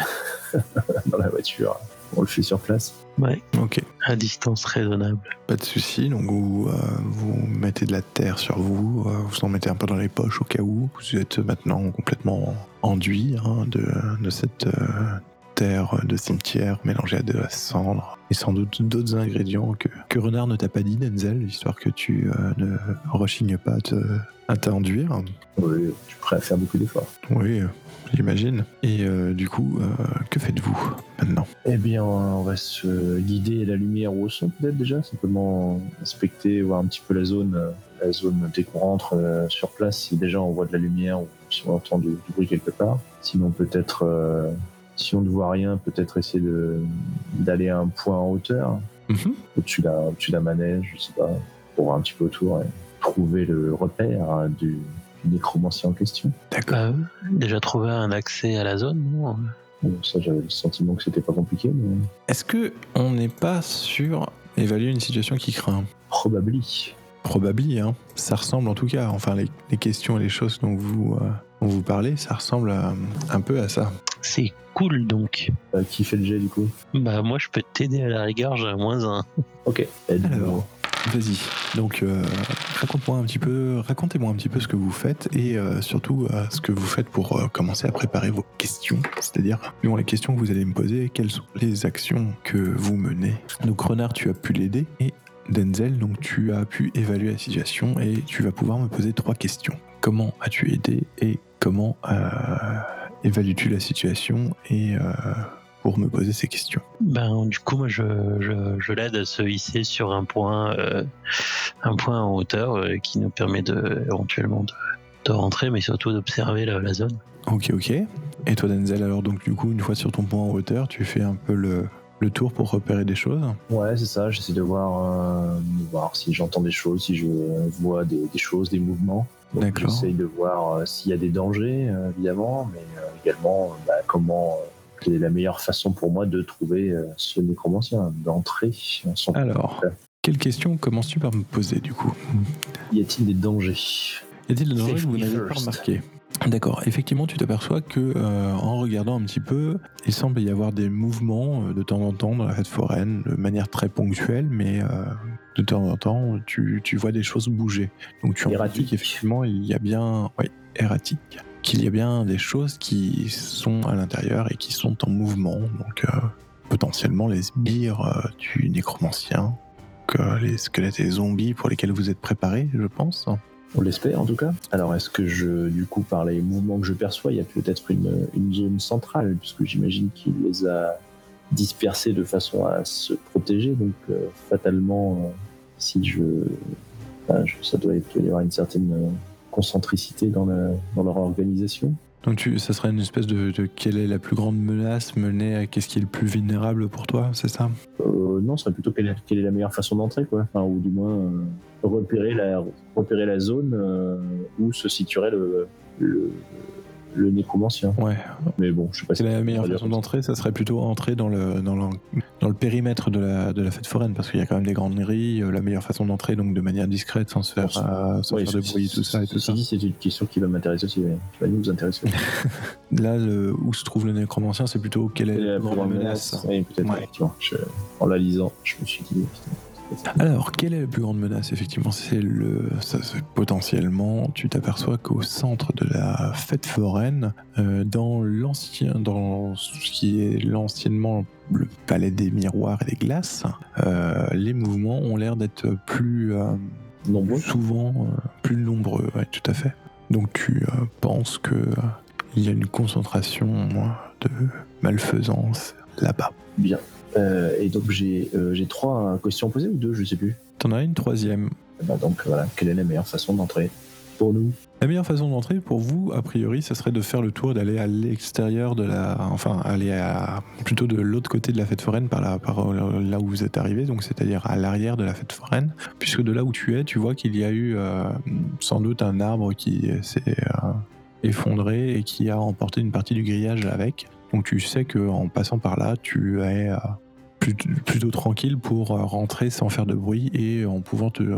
dans la voiture. On le fait sur place. Ouais, Ok. à distance raisonnable. Pas de souci, donc vous, euh, vous mettez de la terre sur vous, euh, vous en mettez un peu dans les poches au cas où. Vous êtes maintenant complètement enduit hein, de, de cette euh, terre de cimetière mélangée à de la cendre et sans doute d'autres ingrédients que, que Renard ne t'a pas dit, Denzel, histoire que tu euh, ne rechignes pas à te, à t'induire. Oui, je suis prêt à faire beaucoup d'efforts. Oui, j'imagine. Et euh, du coup, que faites-vous maintenant? Eh bien, on va se guider à la lumière ou au son, peut-être déjà. Simplement inspecter, voir un petit peu la zone, la zone dès qu'on rentre sur place, si déjà on voit de la lumière ou si on entend du, du bruit quelque part. Sinon, peut-être, euh, si on ne voit rien, peut-être essayer de- d'aller à un point en hauteur, Mhm. au-dessus d'un au-dessus d'un manège, je sais pas, pour voir un petit peu autour et trouver le repère hein, du, du nécromancien en question. D'accord. Bah, déjà trouvé un accès à la zone, non Bon, ça, j'avais le sentiment que c'était pas compliqué, mais Est-ce que on n'est pas sur évaluer une situation qui craint? probablement. Probably, hein. Ça ressemble en tout cas, enfin les, les questions et les choses dont vous, euh, dont vous parlez, ça ressemble à- un peu à ça. C'est cool donc. Euh, qui fait le jet du coup? Bah moi je peux t'aider à la rigueur, j'ai un moins un. Ok. Alors, vas-y. Donc, euh, raconte-moi un petit peu, racontez-moi un petit peu ce que vous faites et euh, surtout euh, ce que vous faites pour euh, commencer à préparer vos questions. C'est-à-dire, les questions que vous allez me poser, quelles sont les actions que vous menez? Donc, Renard, tu as pu l'aider et Denzel, donc tu as pu évaluer la situation et tu vas pouvoir me poser trois questions. Comment as-tu aidé et comment euh, évalues-tu la situation et euh, pour me poser ces questions? Ben du coup moi je, je, je l'aide à se hisser sur un point euh, un point en hauteur euh, qui nous permet de éventuellement de, de rentrer mais surtout d'observer la, la zone. Ok, ok. Et toi, Denzel, alors donc du coup, une fois sur ton point en hauteur, tu fais un peu le, le tour pour repérer des choses. Ouais, c'est ça. J'essaie de voir, euh, voir si j'entends des choses, si je vois des, des choses, des mouvements. D'accord. J'essaie de voir euh, s'il y a des dangers, euh, évidemment, mais euh, également euh, bah, comment, euh, quelle est la meilleure façon pour moi de trouver ce nécromancien, d'entrer en son. Alors, quelle question commences-tu par me poser du coup? Y a-t-il des dangers? Y a-t-il des dangers que vous n'avez pas first. D'accord, effectivement, tu t'aperçois que euh, en regardant un petit peu, il semble y avoir des mouvements euh, de temps en temps dans la fête foraine, de manière très ponctuelle, mais euh, de temps en temps, tu, tu vois des choses bouger. Donc tu en qu'effectivement, il y a bien, oui, erratique, qu'il y a bien des choses qui sont à l'intérieur et qui sont en mouvement. Donc potentiellement les sbires du nécromancien, que les squelettes et zombies pour lesquels vous êtes préparés, je pense. On l'espère en tout cas. Alors est-ce que je, du coup, par les mouvements que je perçois, il y a peut-être une, une zone centrale, puisque j'imagine qu'il les a dispersés de façon à se protéger. Donc euh, fatalement, euh, si je, enfin, je- ça doit être, il doit y avoir une certaine euh, concentricité dans, la, dans leur organisation. Donc tu, ça serait une espèce de, quelle est la plus grande menace menée à qu'est-ce qui est le plus vulnérable pour toi, c'est ça? Euh, non, ce serait plutôt quelle quelle est la meilleure façon d'entrer, quoi. Enfin, ou du moins euh, repérer la repérer la zone euh, où se situerait le, le nécromancien. Ouais. Mais bon, je sais pas C'est si la meilleure façon d'entrer, ça serait plutôt entrer dans le, dans le, dans le périmètre de la, de la fête foraine, parce qu'il y a quand même des grandes grilles, euh, la meilleure façon d'entrer, donc de manière discrète, sans se faire, euh, sans Oui, faire de bruit, tout ça et tout ça. c'est une question qui va m'intéresser aussi, ouais. qui va nous intéresser. Là, le- où se trouve le nécromancien, c'est plutôt quelle est la menace Oui, peut-être, Ouais. effectivement. Je- en la lisant, je me suis dit, putain, Alors, quelle est la plus grande menace Effectivement, c'est le. Ça, potentiellement, tu t'aperçois qu'au centre de la fête foraine, euh, dans l'ancien, dans ce qui est l'anciennement le palais des miroirs et des glaces, euh, les mouvements ont l'air d'être plus euh, Nombreux. souvent plus nombreux. Ouais, tout à fait. Donc, tu penses que euh, il y a une concentration de malfaisance là-bas. Bien. Euh, et donc j'ai euh, trois questions posées ou deux, je sais plus. T'en as une troisième. Eh ben, donc voilà, quelle est la meilleure façon d'entrer pour nous? La meilleure façon d'entrer pour vous, a priori, ce serait de faire le tour, d'aller à l'extérieur de la, enfin, aller à plutôt de l'autre côté de la fête foraine, par là, par euh, là où vous êtes arrivé, donc c'est-à-dire à l'arrière de la fête foraine, puisque de là où tu es, tu vois qu'il y a eu euh, sans doute un arbre qui s'est effondré et qui a emporté une partie du grillage avec. Donc tu sais que en passant par là, tu es plutôt, tranquille pour euh, rentrer sans faire de bruit et en pouvant te, euh,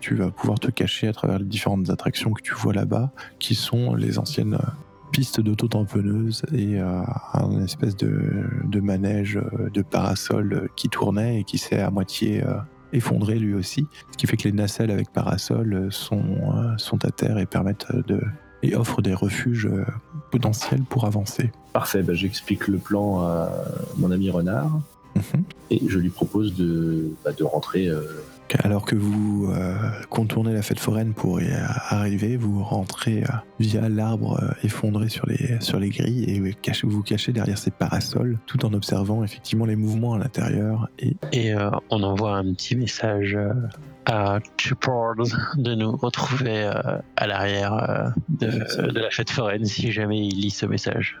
tu vas pouvoir te cacher à travers les différentes attractions que tu vois là-bas, qui sont les anciennes euh, pistes d'auto-tamponneuse et un espèce de, de manège de parasol qui tournait et qui s'est à moitié effondré lui aussi, ce qui fait que les nacelles avec parasol sont, sont à terre et permettent de et offrent des refuges potentiels pour avancer. Parfait, bah, j'explique le plan à mon ami Renard Mhm. et je lui propose de, bah, de rentrer. euh, Alors que vous euh, contournez la fête foraine pour y arriver, vous rentrez euh, via l'arbre euh, effondré sur les, sur les grilles et vous cachez- vous cachez derrière ces parasols tout en observant effectivement les mouvements à l'intérieur. Et Et euh, on envoie un petit message euh, à Chupard de nous retrouver euh, à l'arrière euh, de, de la fête foraine si jamais il lit ce message.